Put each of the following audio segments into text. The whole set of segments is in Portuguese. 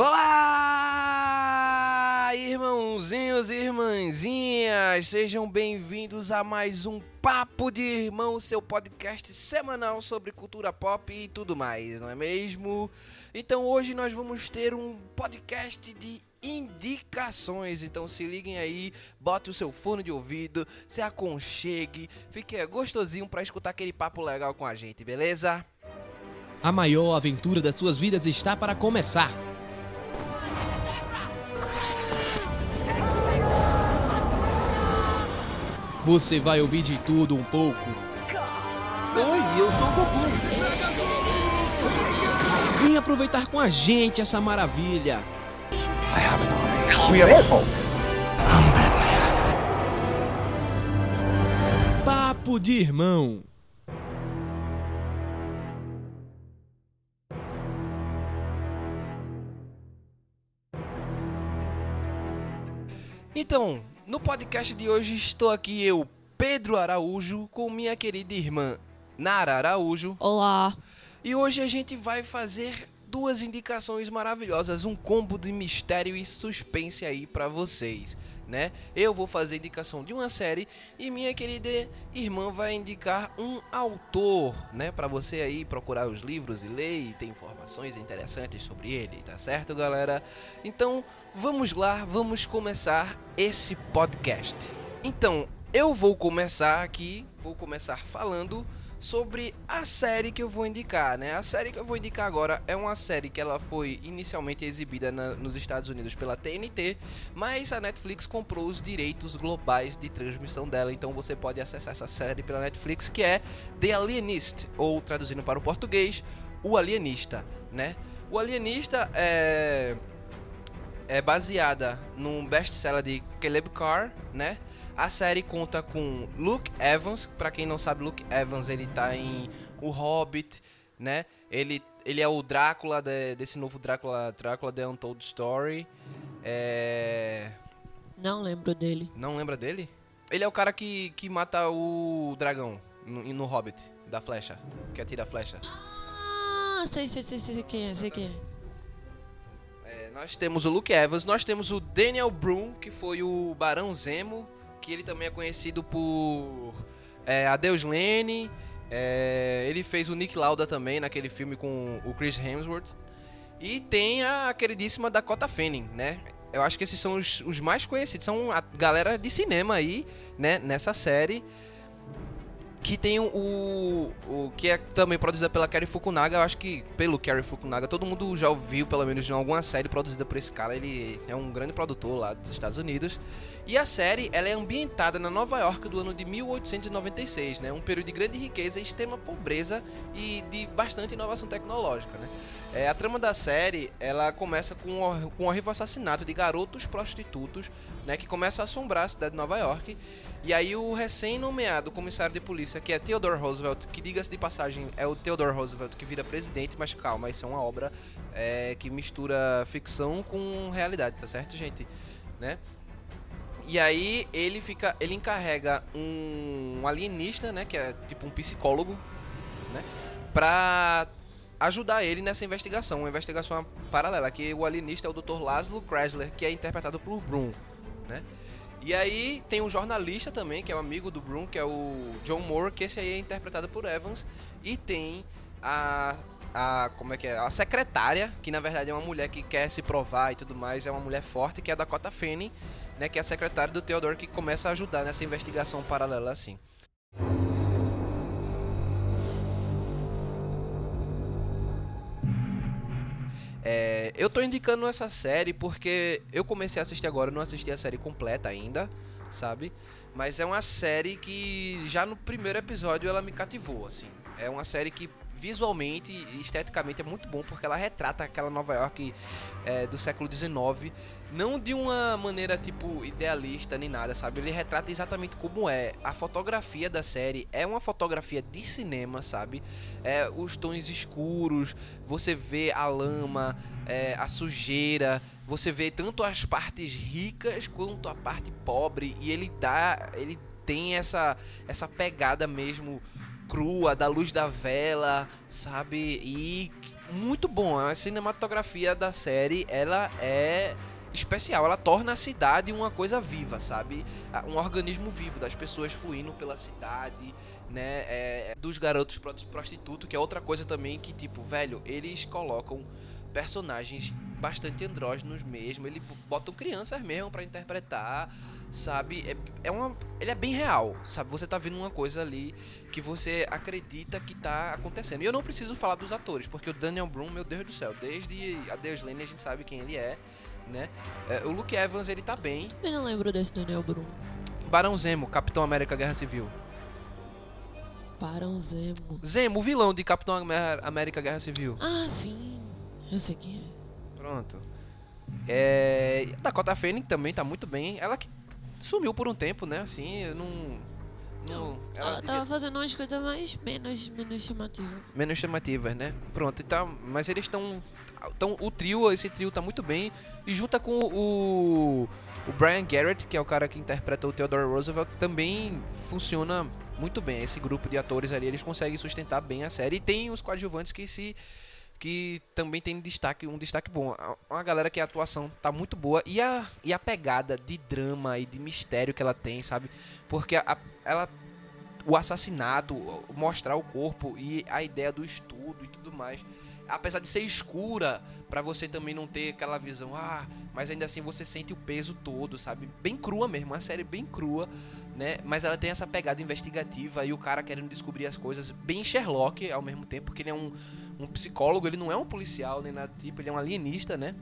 Olá, irmãozinhos e irmãzinhas, sejam bem-vindos a mais um Papo de Irmão, seu podcast semanal sobre cultura pop e tudo mais, não é mesmo? Então hoje nós vamos ter um podcast de indicações. Então se liguem aí, bote o seu fone de ouvido, se aconchegue, fique gostosinho para escutar aquele papo legal com a gente, beleza? A maior aventura das suas vidas está para começar. Você vai ouvir de tudo um pouco. Oi, eu sou o Goku. Vem aproveitar com a gente essa maravilha. We are Apple. Papo de irmão. Então, no podcast de hoje estou aqui eu, Pedro Araújo, com minha querida irmã Nara Araújo. Olá. E hoje a gente vai fazer duas indicações maravilhosas, um combo de mistério e suspense aí pra vocês, né? Eu vou fazer indicação de uma série e minha querida irmã vai indicar um autor, né, Pra você aí procurar os livros e ler e ter informações interessantes sobre ele, tá certo, galera? Então, vamos lá, vamos começar esse podcast. Então, eu vou começar aqui, vou começar falando sobre a série que eu vou indicar, né? A série que eu vou indicar agora é uma série que ela foi inicialmente exibida na, nos Estados Unidos pela TNT, mas a Netflix comprou os direitos globais de transmissão dela, então você pode acessar essa série pela Netflix, que é The Alienist, ou traduzindo para o português, O Alienista, né? O Alienista é é baseada num best-seller de Caleb Carr, né? A série conta com Luke Evans, para quem não sabe, Luke Evans ele tá em O Hobbit, né? Ele, ele é o Drácula de, desse novo Drácula, Drácula The Untold Story. É... Não lembro dele. Não lembra dele? Ele é o cara que, que mata o dragão no, no Hobbit, da flecha, que atira a flecha. Ah, sei, sei, sei, sei quem é, sei quem é. É, nós temos o Luke Evans, nós temos o Daniel Broom, que foi o Barão Zemo, que ele também é conhecido por é, Adeus Lane. É, ele fez o Nick Lauda também naquele filme com o Chris Hemsworth. E tem a queridíssima Dakota Fanning, né? Eu acho que esses são os, os mais conhecidos, são a galera de cinema aí, né? Nessa série que tem o, o que é também produzida pela Kerry Fukunaga, eu acho que pelo Kerry Fukunaga, todo mundo já ouviu pelo menos em alguma série produzida por esse cara, ele é um grande produtor lá dos Estados Unidos. E a série, ela é ambientada na Nova York do ano de 1896, né? Um período de grande riqueza, extrema pobreza e de bastante inovação tecnológica, né? É, a trama da série, ela começa com o, com o horrível assassinato de garotos prostitutos, né? Que começa a assombrar a cidade de Nova York. E aí o recém-nomeado comissário de polícia, que é Theodore Roosevelt, que diga-se de passagem, é o Theodore Roosevelt que vira presidente, mas calma, isso é uma obra é, que mistura ficção com realidade, tá certo, gente? Né? E aí ele fica, ele encarrega um, um alienígena, né, que é tipo um psicólogo, né, pra ajudar ele nessa investigação, uma investigação paralela, que o alienista é o Dr. Laszlo Krasler, que é interpretado por Broom, né? E aí tem um jornalista também, que é um amigo do Broom, que é o John Moore, que esse aí é interpretado por Evans, e tem a a como é que é? A secretária, que na verdade é uma mulher que quer se provar e tudo mais, é uma mulher forte, que é a Dakota Fanning, né, que é a secretária do Theodore que começa a ajudar nessa investigação paralela assim. É, eu tô indicando essa série porque eu comecei a assistir agora, não assisti a série completa ainda, sabe? Mas é uma série que já no primeiro episódio ela me cativou, assim. É uma série que visualmente e esteticamente é muito bom porque ela retrata aquela Nova York é, do século XIX, não de uma maneira tipo idealista nem nada, sabe? Ele retrata exatamente como é. A fotografia da série é uma fotografia de cinema, sabe? É, os tons escuros, você vê a lama, é, a sujeira, você vê tanto as partes ricas quanto a parte pobre e ele dá, ele tem essa essa pegada mesmo crua, da luz da vela, sabe? E muito bom. A cinematografia da série, ela é especial. Ela torna a cidade uma coisa viva, sabe? Um organismo vivo das pessoas fluindo pela cidade, né? É, dos garotos prostitutos, que é outra coisa também que, tipo, velho, eles colocam personagens bastante andrógenos mesmo. Eles botam crianças mesmo para interpretar, sabe? É, é uma, ele é bem real, sabe? Você tá vendo uma coisa ali que você acredita que tá acontecendo. E eu não preciso falar dos atores, porque o Daniel Broom, meu Deus do céu, desde a Deus Lane a gente sabe quem ele é, né? É, o Luke Evans, ele tá bem. Eu não lembro desse Daniel Broom. Barão Zemo, Capitão América Guerra Civil. Barão Zemo. Zemo, o vilão de Capitão América Guerra Civil. Ah, sim. Eu sei quem é. Pronto. É, Dakota Fanning também tá muito bem. Ela que sumiu por um tempo, né? Assim, eu não. Não, ela, ela tava fazendo umas coisas mais menos, menos chamativas. Menos chamativas, né? Pronto, então, mas eles estão. Então, o trio, esse trio tá muito bem. E junta com o, o Brian Garrett, que é o cara que interpreta o Theodore Roosevelt, também funciona muito bem. Esse grupo de atores ali, eles conseguem sustentar bem a série. E tem os coadjuvantes que se que também tem destaque, um destaque bom. Uma galera que a atuação tá muito boa e a, e a pegada de drama e de mistério que ela tem, sabe? Porque a, ela o assassinato, mostrar o corpo e a ideia do estudo e tudo mais, apesar de ser escura, para você também não ter aquela visão, ah, mas ainda assim você sente o peso todo, sabe? Bem crua mesmo, uma série bem crua, né? Mas ela tem essa pegada investigativa e o cara querendo descobrir as coisas, bem Sherlock ao mesmo tempo, porque ele é um um psicólogo, ele não é um policial nem nada do tipo, ele é um alienista, né?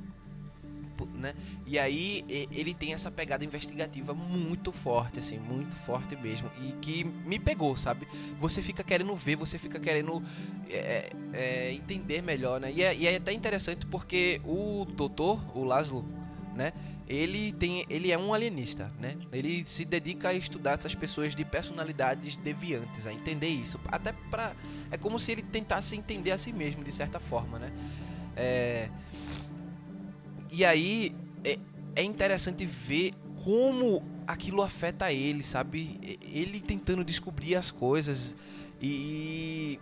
Né? E aí ele tem essa pegada investigativa muito forte, assim, muito forte mesmo. E que me pegou, sabe? Você fica querendo ver, você fica querendo é, é, entender melhor, né? E é, e é até interessante porque o doutor, o Laszlo, né? Ele tem, ele é um alienista, né? Ele se dedica a estudar essas pessoas de personalidades deviantes, a entender isso, até para é como se ele tentasse entender a si mesmo de certa forma, né? É, e aí é, é interessante ver como aquilo afeta ele, sabe? Ele tentando descobrir as coisas e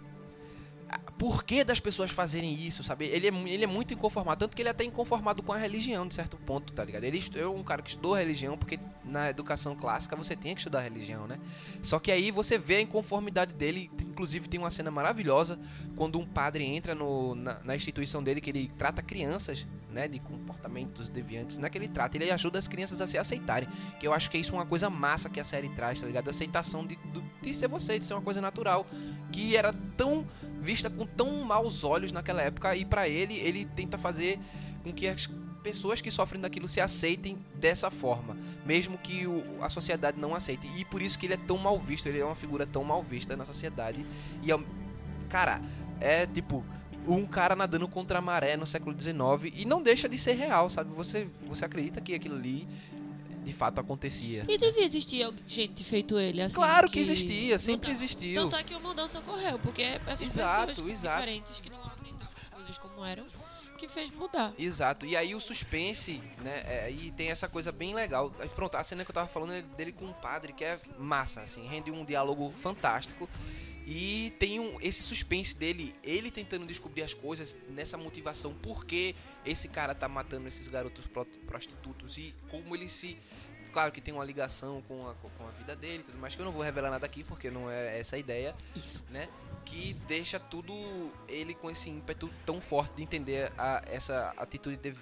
por que das pessoas fazerem isso, sabe? Ele é, ele é muito inconformado, tanto que ele é até inconformado com a religião, de certo ponto, tá ligado? Ele é um cara que estudou religião, porque na educação clássica você tinha que estudar religião, né? Só que aí você vê a inconformidade dele, inclusive tem uma cena maravilhosa quando um padre entra no, na, na instituição dele, que ele trata crianças, né, de comportamentos deviantes, não é que ele ajuda as crianças a se aceitarem, que eu acho que é isso uma coisa massa que a série traz, tá ligado? A aceitação de, de, de ser você, de ser uma coisa natural, que era tão vista com tão maus olhos naquela época e para ele ele tenta fazer com que as pessoas que sofrem daquilo se aceitem dessa forma, mesmo que o, a sociedade não aceite. E por isso que ele é tão mal visto, ele é uma figura tão mal vista na sociedade. E é, cara, é tipo um cara nadando contra a maré no século XIX e não deixa de ser real, sabe? Você você acredita que aquilo ali de fato acontecia. E devia existir gente feito ele, assim. Claro que, que existia, sempre existiu. Tanto é que a mudança ocorreu, porque essas exato, pessoas exato. diferentes que não aceitavam as coisas como eram, que fez mudar. Exato. E aí o suspense, né? É, e tem essa coisa bem legal. Pronto, a cena que eu tava falando é dele com o padre, que é massa, assim, rende um diálogo fantástico. E tem um, esse suspense dele, ele tentando descobrir as coisas nessa motivação, por que esse cara tá matando esses garotos prostitutos e como ele se. Claro que tem uma ligação com a, com a vida dele tudo mais, que eu não vou revelar nada aqui porque não é essa a ideia. Isso. Né? Que deixa tudo ele com esse ímpeto tão forte de entender a, essa atitude dev,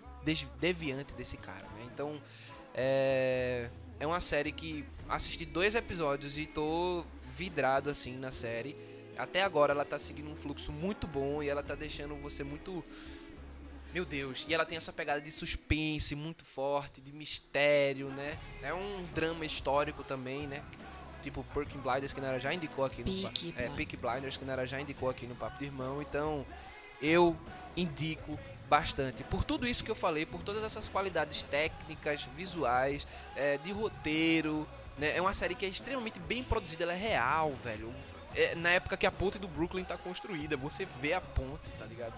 deviante desse cara. Né? Então, é, é uma série que assisti dois episódios e tô vidrado assim na série. Até agora ela tá seguindo um fluxo muito bom e ela tá deixando você muito meu Deus, e ela tem essa pegada de suspense muito forte, de mistério, né? É um drama histórico também, né? Tipo Perkin Blinders que Nara já indicou aqui no Peaky é, Peaky Blinders que Nara já indicou aqui no Papo de Irmão. Então, eu indico bastante. Por tudo isso que eu falei, por todas essas qualidades técnicas, visuais, é, de roteiro, né? É uma série que é extremamente bem produzida, ela é real, velho. é, na época que a ponte do Brooklyn tá construída. Você vê a ponte, tá ligado?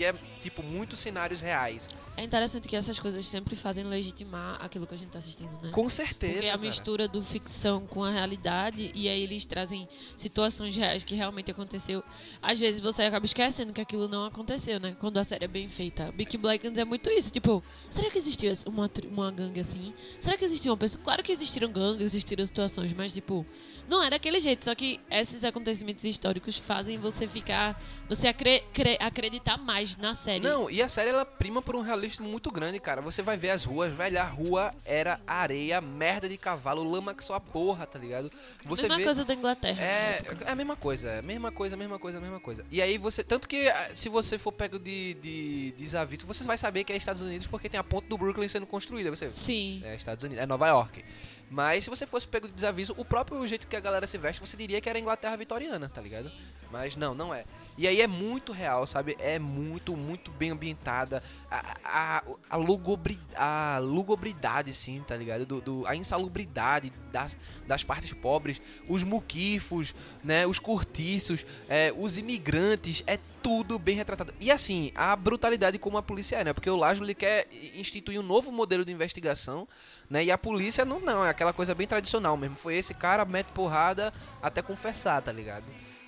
E é, tipo, muitos cenários reais. É interessante que essas coisas sempre fazem legitimar aquilo que a gente tá assistindo, né? Com certeza. Porque a cara. mistura do ficção com a realidade, e aí eles trazem situações reais que realmente aconteceu. Às vezes você acaba esquecendo que aquilo não aconteceu, né? Quando a série é bem feita. Big Blinders é muito isso. Tipo, será que existiu uma, uma gangue assim? Será que existiu uma pessoa? Claro que existiram gangues, existiram situações, mas tipo, não é daquele jeito. Só que esses acontecimentos históricos fazem você ficar. Você acre- cre- acreditar mais na série. Não, e a série ela prima por um realismo muito grande, cara. Você vai ver as ruas, velho, a rua era areia, merda de cavalo, lama que só a porra, tá ligado? Você Mesma vê coisa da Inglaterra. É, é a mesma coisa, é a mesma coisa, a mesma coisa, a mesma coisa. E aí você. Tanto que ah, se você for pego de, de desaviso, você vai saber que é Estados Unidos porque tem a ponte do Brooklyn sendo construída. Você. Sim. É Estados Unidos, é Nova York. Mas se você fosse pego de desaviso, o próprio jeito que a galera se veste, você diria que era Inglaterra vitoriana, tá ligado? Mas não, não é. E aí é muito real, sabe? É muito, muito bem ambientada. A, a, a, lugobri, a lugobridade, sim, tá ligado? Do, do- a insalubridade das, das partes pobres, os muquifos, né? Os cortiços, é, os imigrantes, é tudo bem retratado. E assim, a brutalidade como a polícia é, né? Porque o Lajo ele quer instituir um novo modelo de investigação, né? E a polícia não, não, é aquela coisa bem tradicional mesmo. Foi esse cara, mete porrada até confessar, tá ligado?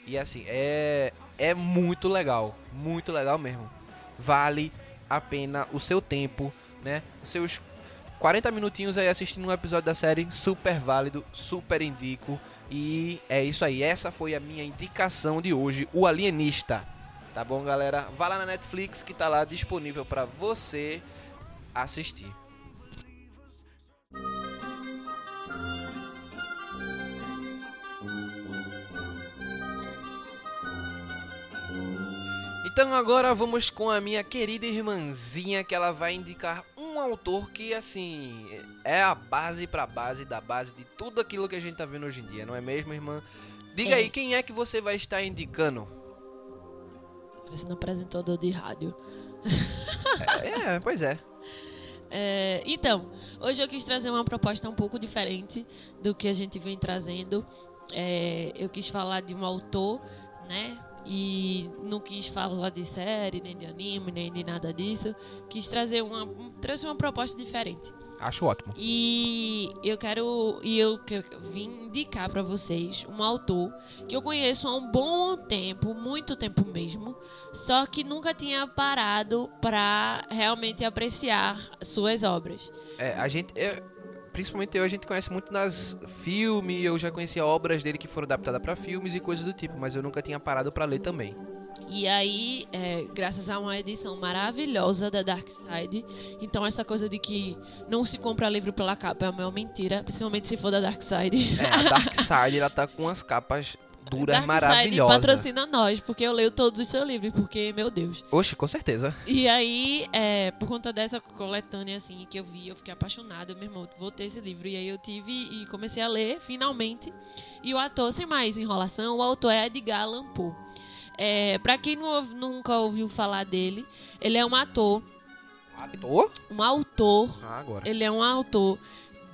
E assim, é, é muito legal, muito legal mesmo. Vale a pena o seu tempo, né? Os seus 40 minutinhos aí assistindo um episódio da série, super válido, super indico. E é isso aí, essa foi a minha indicação de hoje, o Alienista. Tá bom, galera? Vá lá na Netflix que tá lá disponível pra você assistir. Então agora vamos com a minha querida irmãzinha que ela vai indicar um autor que assim é a base pra base da base de tudo aquilo que a gente tá vendo hoje em dia, não é mesmo, irmã? Diga É. aí, quem é que você vai estar indicando? Parecendo um apresentador de rádio. É, pois é. É, então, hoje eu quis trazer uma proposta um pouco diferente do que a gente vem trazendo. É, eu quis falar de um autor, né? E não quis falar de série, nem de anime, nem de nada disso. Quis trazer uma, um- trouxe uma proposta diferente. Acho ótimo. E eu quero e eu vim indicar pra vocês um autor que eu conheço há um bom tempo, muito tempo mesmo, só que nunca tinha parado pra realmente apreciar suas obras. É, a gente. é, principalmente eu, a gente conhece muito nas filmes, eu já conhecia obras dele que foram adaptadas pra filmes e coisas do tipo, mas eu nunca tinha parado pra ler também. E aí, é, graças a uma edição maravilhosa da Dark Side, então essa coisa de que não se compra livro pela capa é uma mentira, principalmente se for da Dark Side. É, a Dark Side, ela tá com as capas duras Dark Side maravilhosas. patrocina nós, porque eu leio todos os seus livros, porque, meu Deus. Oxe, com certeza. E aí, é, por conta dessa coletânea, assim, que eu vi, eu fiquei apaixonada. Meu irmão, vou ter esse livro. E aí eu tive e comecei a ler, finalmente. E o ator, sem mais enrolação, o autor é Edgar Allan Poe. É, pra quem não nunca ouviu falar dele, ele é um ator, Ator? um autor, Ah, agora. ele é um autor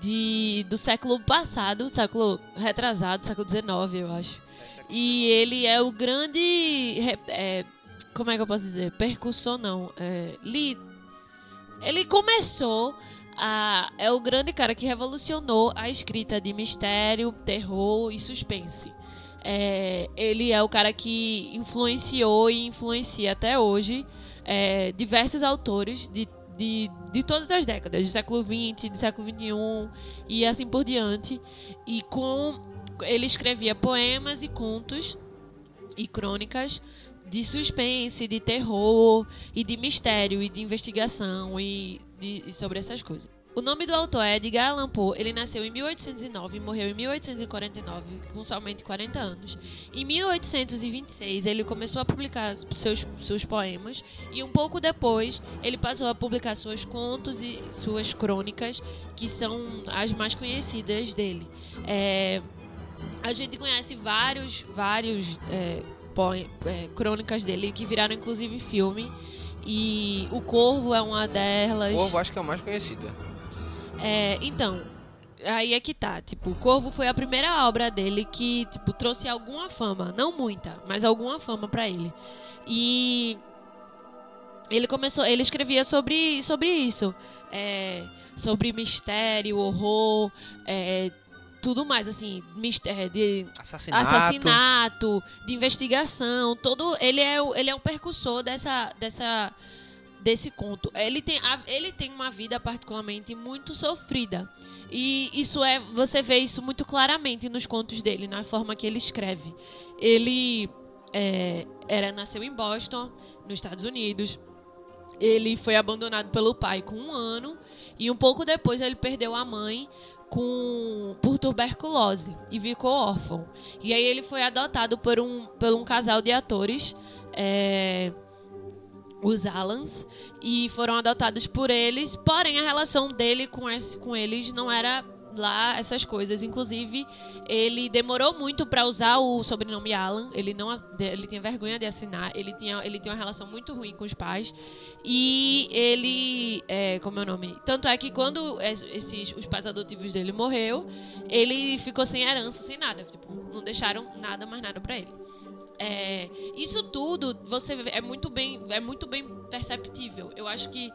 de, do século passado, século retrasado, século XIX, eu acho. E ele é o grande. é, como é que eu posso dizer? Percussor, não. É, ele começou a. É o grande cara que revolucionou a escrita de mistério, terror e suspense. É, ele é o cara que influenciou e influencia até hoje é, diversos autores de, de, de todas as décadas, do século XX, do século XXI e assim por diante. E com ele escrevia poemas e contos e crônicas de suspense, de terror e de mistério e de investigação e, de- e sobre essas coisas. O nome do autor é Edgar Allan Poe. Ele nasceu em 1809 e morreu em 1849, com somente 40 anos. Em 1826, ele começou a publicar seus, seus poemas e um pouco depois ele passou a publicar seus contos e suas crônicas, que são as mais conhecidas dele. É, a gente conhece vários, vários é, poe- é, crônicas dele que viraram inclusive filme. E O Corvo é uma delas. Corvo acho que é o mais conhecido. É, então, aí é que tá. Tipo, Corvo foi a primeira obra dele que, tipo, trouxe alguma fama. Não muita, mas alguma fama pra ele. E ele começou, ele escrevia sobre, sobre isso, é, sobre mistério, horror, é, tudo mais assim, mistério, de Assassinato. assassinato, de investigação, todo ele é o, ele é o percussor dessa dessa desse conto. Ele tem ele tem uma vida particularmente muito sofrida. E isso é você vê isso muito claramente nos contos dele, na forma que ele escreve. Ele é, era nasceu em Boston, nos Estados Unidos. Ele foi abandonado pelo pai com um ano e um pouco depois ele perdeu a mãe com por tuberculose e ficou órfão. E aí ele foi adotado por um, por um casal de atores, é, os Allans, e foram adotados por eles. Porém, a relação dele com, esse, com eles não era lá essas coisas. Inclusive, ele demorou muito para usar o sobrenome Alan. Ele não ele tinha vergonha de assinar. Ele tinha, ele tinha uma relação muito ruim com os pais. E ele, é, como é o nome? Tanto é que quando es- esses os pais adotivos dele morreu, ele ficou sem herança, sem nada. Tipo, não deixaram nada mais nada para ele. É, isso tudo você é muito bem é muito bem perceptível. Eu acho que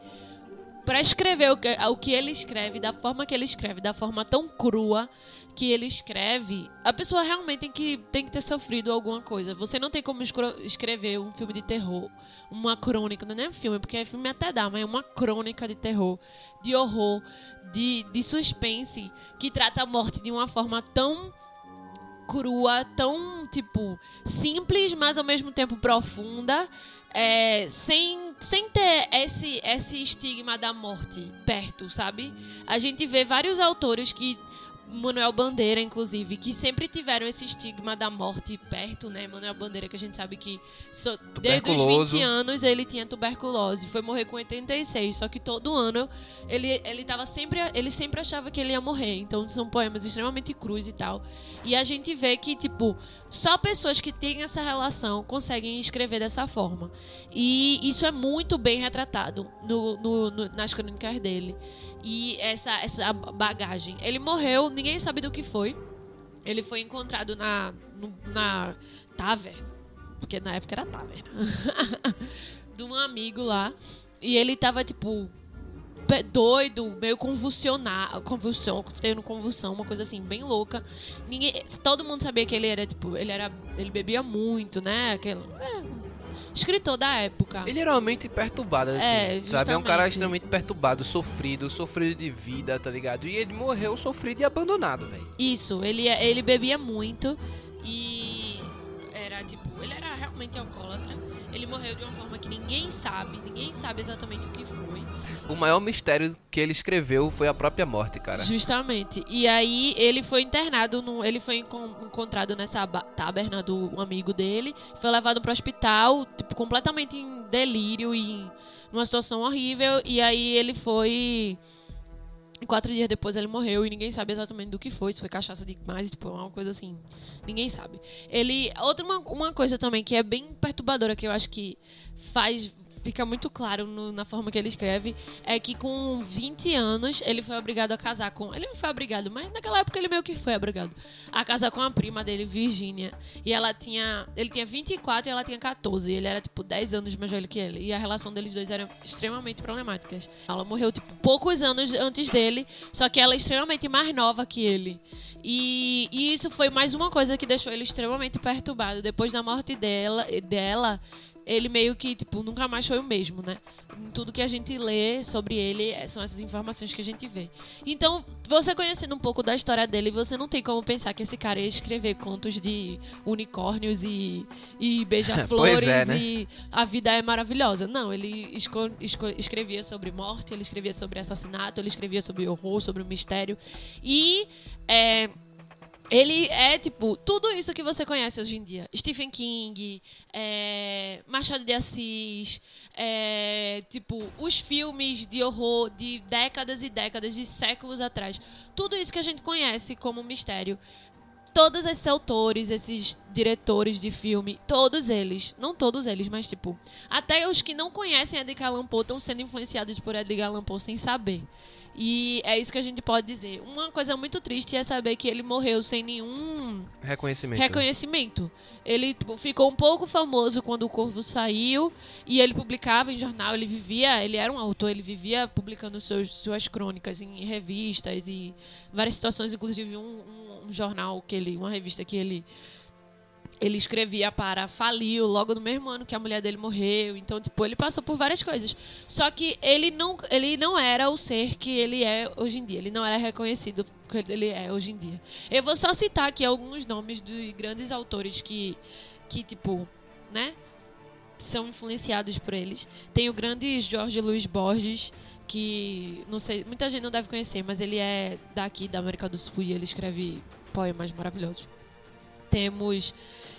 para escrever o que, o que ele escreve, da forma que ele escreve, da forma tão crua que ele escreve, a pessoa realmente tem que, tem que ter sofrido alguma coisa. Você não tem como escrever um filme de terror, uma crônica, não é nem um filme, porque filme até dá, mas é uma crônica de terror, de horror, de, de suspense, que trata a morte de uma forma tão crua, tão, tipo, simples, mas ao mesmo tempo profunda, é, sem, sem ter esse, esse estigma da morte perto, sabe? A gente vê vários autores que. Manuel Bandeira, inclusive, que sempre tiveram esse estigma da morte perto, né? Manuel Bandeira, que a gente sabe que so- desde os Tuberculoso. 20 anos ele tinha tuberculose, foi morrer com 86, só que todo ano ele, ele tava sempre, ele sempre achava que ele ia morrer. Então são poemas extremamente crus e tal. E a gente vê que, tipo, só pessoas que têm essa relação conseguem escrever dessa forma. E isso é muito bem retratado no, no- no- nas crônicas dele. E essa, essa bagagem. Ele morreu, ninguém sabe do que foi. Ele foi encontrado na, na taverna. Porque na época era taverna. de um amigo lá. E ele tava, tipo, doido, meio convulsionar, convulsão, tendo convulsão, uma coisa assim, bem louca. Ninguém, todo mundo sabia que ele era, tipo, ele era, ele bebia muito, né? Aquele, é, escritor da época. Ele era uma mente perturbada, assim. É, sabe? É um cara justamente. extremamente perturbado, sofrido, sofrido de vida, tá ligado? E ele morreu sofrido e abandonado, velho. Isso, ele, ele bebia muito e era tipo, ele era realmente alcoólatra. Ele morreu de uma forma que ninguém sabe, ninguém sabe exatamente o que foi. O maior mistério que ele escreveu foi a própria morte, cara. Justamente. E aí ele foi internado, num, ele foi encon- encontrado nessa taberna do amigo dele, foi levado para o hospital, tipo, completamente em delírio e numa situação horrível. E aí ele foi. E quatro dias depois ele morreu e ninguém sabe exatamente do que foi. Se foi cachaça demais, tipo, uma coisa assim. Ninguém sabe. Ele. Outra uma, uma coisa também que é bem perturbadora, que eu acho que faz. Fica muito claro no- na forma que ele escreve, é que com 20 anos ele foi obrigado a casar com. Ele não foi obrigado, mas naquela época ele meio que foi obrigado a casar com a prima dele, Virginia. E ela tinha. Ele tinha 24 e ela tinha 14. Ele era, tipo, 10 anos mais velho que ele. E a relação deles dois era extremamente problemáticas. Ela morreu, tipo, poucos anos antes dele, só que ela é extremamente mais nova que ele. E, e isso foi mais uma coisa que deixou ele extremamente perturbado. Depois da morte dela, dela ele meio que, tipo, nunca mais foi o mesmo, né? Em tudo que a gente lê sobre ele, é, são essas informações que a gente vê. Então, você conhecendo um pouco da história dele, você não tem como pensar que esse cara ia escrever contos de unicórnios e, e beija-flores Pois é, né? e a vida é maravilhosa. Não, ele escrevia sobre morte, ele escrevia sobre assassinato, ele escrevia sobre horror, sobre o mistério. E é, ele é, tipo, tudo isso que você conhece hoje em dia. Stephen King, é, Machado de Assis, é, tipo, os filmes de horror de décadas e décadas, de séculos atrás. Tudo isso que a gente conhece como mistério. Todos esses autores, esses diretores de filme, todos eles, não todos eles, mas tipo, até os que não conhecem Edgar Allan Poe estão sendo influenciados por Edgar Allan Poe sem saber. E é isso que a gente pode dizer. Uma coisa muito triste é saber que ele morreu sem nenhum Reconhecimento. reconhecimento. Ele tipo, ficou um pouco famoso quando o Corvo saiu e ele publicava em jornal, ele vivia, ele era um autor, ele vivia publicando seus, suas crônicas em revistas e várias situações, inclusive um, um- um jornal que ele, uma revista que ele ele escrevia para faliu logo no mesmo ano que a mulher dele morreu. Então, tipo, ele passou por várias coisas. Só que ele não, ele não era o ser que ele é hoje em dia. Ele não era reconhecido que ele é hoje em dia. Eu vou só citar aqui alguns nomes de grandes autores que, que tipo, né? São influenciados por eles. Tem o grande Jorge Luiz Borges, que não sei, muita gente não deve conhecer, mas ele é daqui da América do Sul e ele escreve poemas maravilhosos. Temos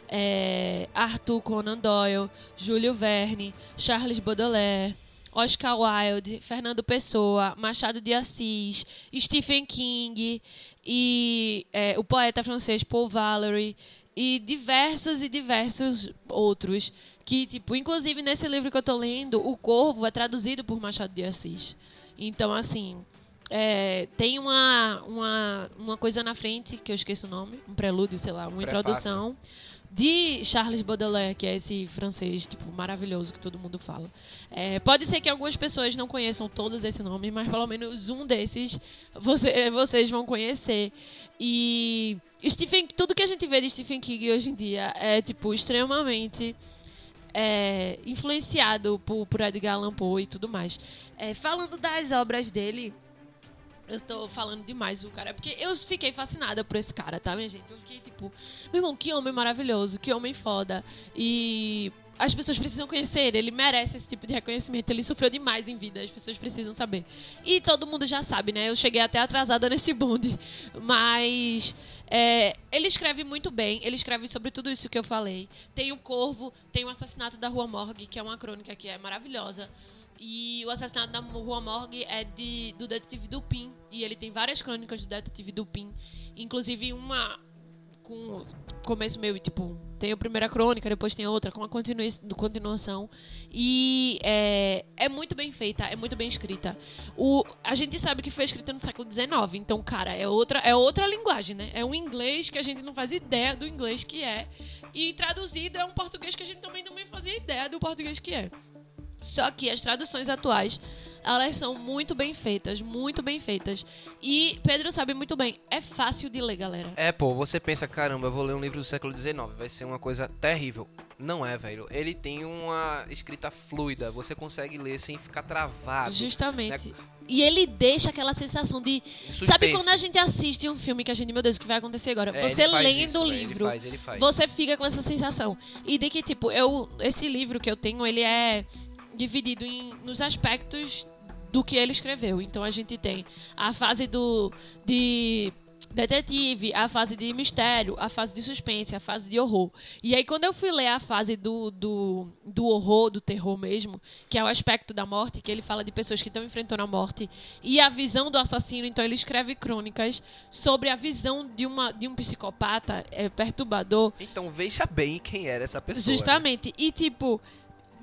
é, Arthur Conan Doyle, Júlio Verne, Charles Baudelaire, Oscar Wilde, Fernando Pessoa, Machado de Assis, Stephen King e é, o poeta francês Paul Valery e diversos e diversos outros que tipo, inclusive nesse livro que eu tô lendo, o Corvo é traduzido por Machado de Assis. Então assim, é, tem uma, uma, uma coisa na frente, que eu esqueço o nome, um prelúdio, sei lá, uma Prefácio. introdução de Charles Baudelaire, que é esse francês, tipo, maravilhoso que todo mundo fala. É, pode ser que algumas pessoas não conheçam todos esse nome, mas pelo menos um desses você- vocês vão conhecer. E Stephen, tudo que a gente vê de Stephen King hoje em dia é, tipo, extremamente é, influenciado por, por Edgar Allan Poe e tudo mais. É, falando das obras dele, eu tô falando demais o cara, porque eu fiquei fascinada por esse cara, tá, minha gente? Eu fiquei tipo, meu irmão, que homem maravilhoso, que homem foda. E as pessoas precisam conhecer ele, ele merece esse tipo de reconhecimento. Ele sofreu demais em vida, as pessoas precisam saber. E todo mundo já sabe, né? Eu cheguei até atrasada nesse bonde. Mas é, ele escreve muito bem, ele escreve sobre tudo isso que eu falei. Tem o Corvo, tem o assassinato da Rua Morgue, que é uma crônica que é maravilhosa. E o assassinato da Rua Morgue é de, do detetive Dupin. E ele tem várias crônicas do detetive Dupin. Inclusive uma com começo meio, tipo, tem a primeira crônica, depois tem outra, com uma continui continuação. E é, é muito bem feita, é muito bem escrita. O, a gente sabe que foi escrita no século XIX, então, cara, é outra, é outra linguagem, né? É um inglês que a gente não faz ideia do inglês que é. E traduzido é um português que a gente também não fazia ideia do português que é. Só que as traduções atuais, elas são muito bem feitas, muito bem feitas. E Pedro sabe muito bem, é fácil de ler, galera. É, pô, você pensa, caramba, eu vou ler um livro do século XIX, vai ser uma coisa terrível. Não é, velho. Ele tem uma escrita fluida, você consegue ler sem ficar travado. Justamente. né? E ele deixa aquela sensação de. Suspense. Sabe quando a gente assiste um filme que a gente, meu Deus, o que vai acontecer agora? É, você lendo isso, o né? livro, Ele faz, ele faz. você fica com essa sensação. E de que, tipo, eu. Esse livro que eu tenho, ele é dividido em, nos aspectos do que ele escreveu. Então a gente tem a fase do. de detetive, a fase de mistério, a fase de suspense, a fase de horror. E aí, quando eu fui ler a fase do, do, do horror, do terror mesmo, que é o aspecto da morte, que ele fala de pessoas que estão enfrentando a morte, e a visão do assassino, então ele escreve crônicas sobre a visão de, uma, de um psicopata é, perturbador. Então veja bem quem era essa pessoa. né? Justamente. E tipo.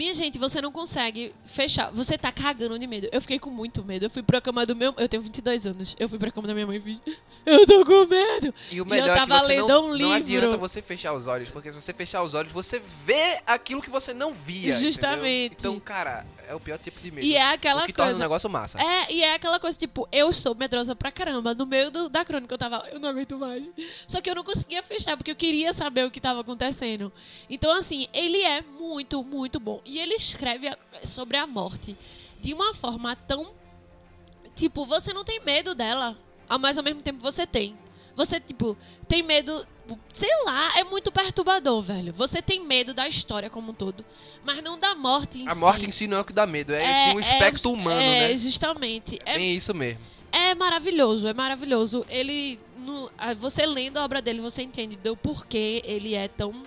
Minha gente, você não consegue fechar. Você tá cagando de medo. Eu fiquei com muito medo. Eu fui pra cama do meu. Eu tenho 22 anos. Eu fui pra cama da minha mãe e fiz. Eu tô com medo. E o E melhor eu é tava que você lendo não, um não livro. adianta você fechar os olhos, porque se você fechar os olhos, você vê aquilo que você não via. entendeu? Justamente. Então, cara, é o pior tipo de medo. E é aquela o que torna o coisa. negócio massa. É, e é aquela coisa, tipo, eu sou medrosa pra caramba. No meio do- da crônica eu tava, eu não aguento mais. Só que eu não conseguia fechar, porque eu queria saber o que tava acontecendo. Então, assim, ele é muito, muito bom. E ele escreve sobre a morte de uma forma tão. Tipo, você não tem medo dela, mas ao mesmo tempo você tem. Você, tipo, tem medo. Sei lá, é muito perturbador, velho. Você tem medo da história como um todo, mas não da morte em A si. morte em si não é o que dá medo, é, sim um espectro o- humano, é, né? justamente. É isso mesmo. é maravilhoso, é maravilhoso. Ele. no- você lendo a obra dele, você entende do porquê ele é tão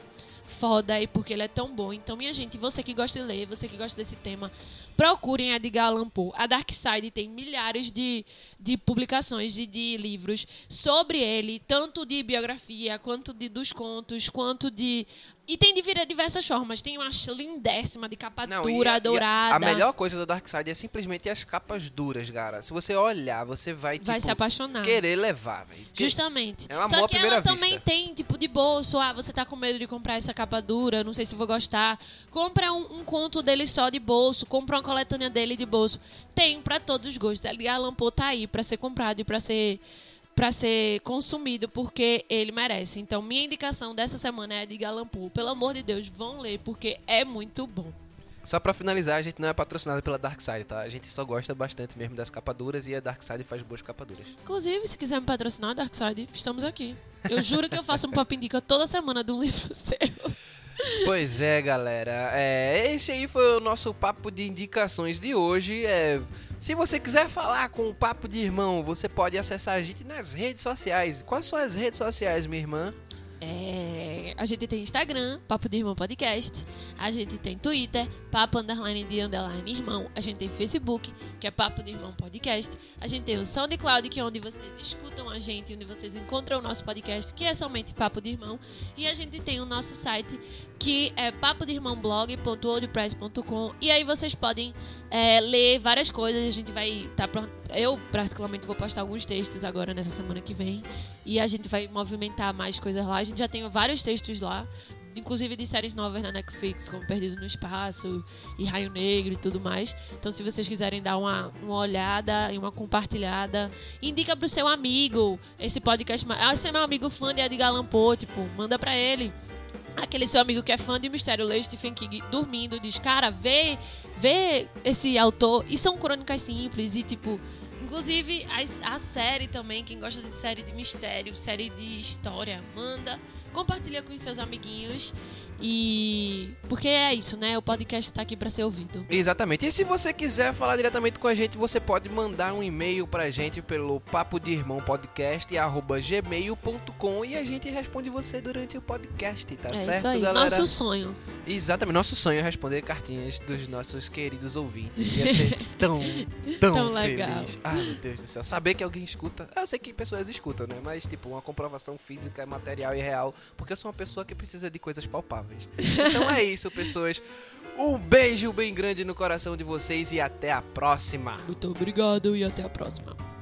foda e porque ele é tão bom. Então, minha gente, você que gosta de ler, você que gosta desse tema, procurem a Edgar Allan Poe. A Dark Side tem milhares de, de publicações de, de livros sobre ele, tanto de biografia, quanto de dos contos, quanto de E tem de vir- diversas formas. Tem uma lindéssima de capa Não, dura, a- e a- dourada. A melhor coisa do Dark Side é simplesmente as capas duras, cara. Se você olhar, você vai, Vai tipo, se apaixonar. querer levar, velho. Justamente. É um amor Só que ela também vista. tem, tipo, de bolso. Ah, você tá com medo de comprar essa capa dura, não sei se vou gostar. Compra um, um conto dele só de bolso, compra uma coletânea dele de bolso. Tem pra todos os gostos. Ali Alan Poe tá aí pra ser comprado e pra ser para ser consumido porque ele merece. Então, minha indicação dessa semana é a de Poe. Pelo amor de Deus, vão ler porque é muito bom. Só pra finalizar, a gente não é patrocinado pela Dark Side, tá? A gente só gosta bastante mesmo das capas duras e a Dark Side faz boas capas duras. Inclusive, se quiser me patrocinar, Darkside, estamos aqui. Eu juro que eu faço um papo indica toda semana de um livro seu. Pois é, galera. É, esse aí foi o nosso papo de indicações de hoje. É, se você quiser falar com o Papo de Irmão, você pode acessar a gente nas redes sociais. Quais são as redes sociais, minha irmã? É, a gente tem Instagram, Papo de Irmão Podcast. A gente tem Twitter, Papo Underline de Underline Irmão. A gente tem Facebook, que é Papo de Irmão Podcast. A gente tem o SoundCloud, que é onde vocês escutam a gente, onde vocês encontram o nosso podcast, que é somente Papo de Irmão. E a gente tem o nosso site, que é papodeirmãoblog.wordpress.com. E aí vocês podem é, ler várias coisas. A gente vai tá Eu, praticamente, vou postar alguns textos agora nessa semana que vem. E a gente vai movimentar mais coisas lá. A gente já tem vários textos lá. Inclusive de séries novas na Netflix, como Perdido no Espaço e Raio Negro e tudo mais. Então, se vocês quiserem dar uma, uma olhada e uma compartilhada, indica pro seu amigo esse podcast. Ah, esse é meu amigo fã de Edgar Allan Poe, tipo, manda pra ele. Aquele seu amigo que é fã de Mistério lê Stephen King dormindo, diz, cara, vê, vê esse autor. E são crônicas simples e, tipo, inclusive a, a série também, quem gosta de série de mistério, série de história, manda, compartilha com seus amiguinhos. E. Porque é isso, né? O podcast tá aqui pra ser ouvido. Exatamente. E se você quiser falar diretamente com a gente, você pode mandar um e-mail pra gente pelo papo de irmão podcast arroba gmail.com e a gente responde você durante o podcast, tá é certo, isso aí. galera? Nosso sonho. Exatamente. Nosso sonho é responder cartinhas dos nossos queridos ouvintes. Ia ser tão, tão, Tão feliz. legal. Ai, meu Deus do céu. Saber que alguém escuta. Eu sei que pessoas escutam, né? Mas, tipo, uma comprovação física, material e real. Porque eu sou uma pessoa que precisa de coisas palpáveis. Então é isso, pessoas. Um beijo bem grande no coração de vocês e até a próxima. Muito obrigado e até a próxima.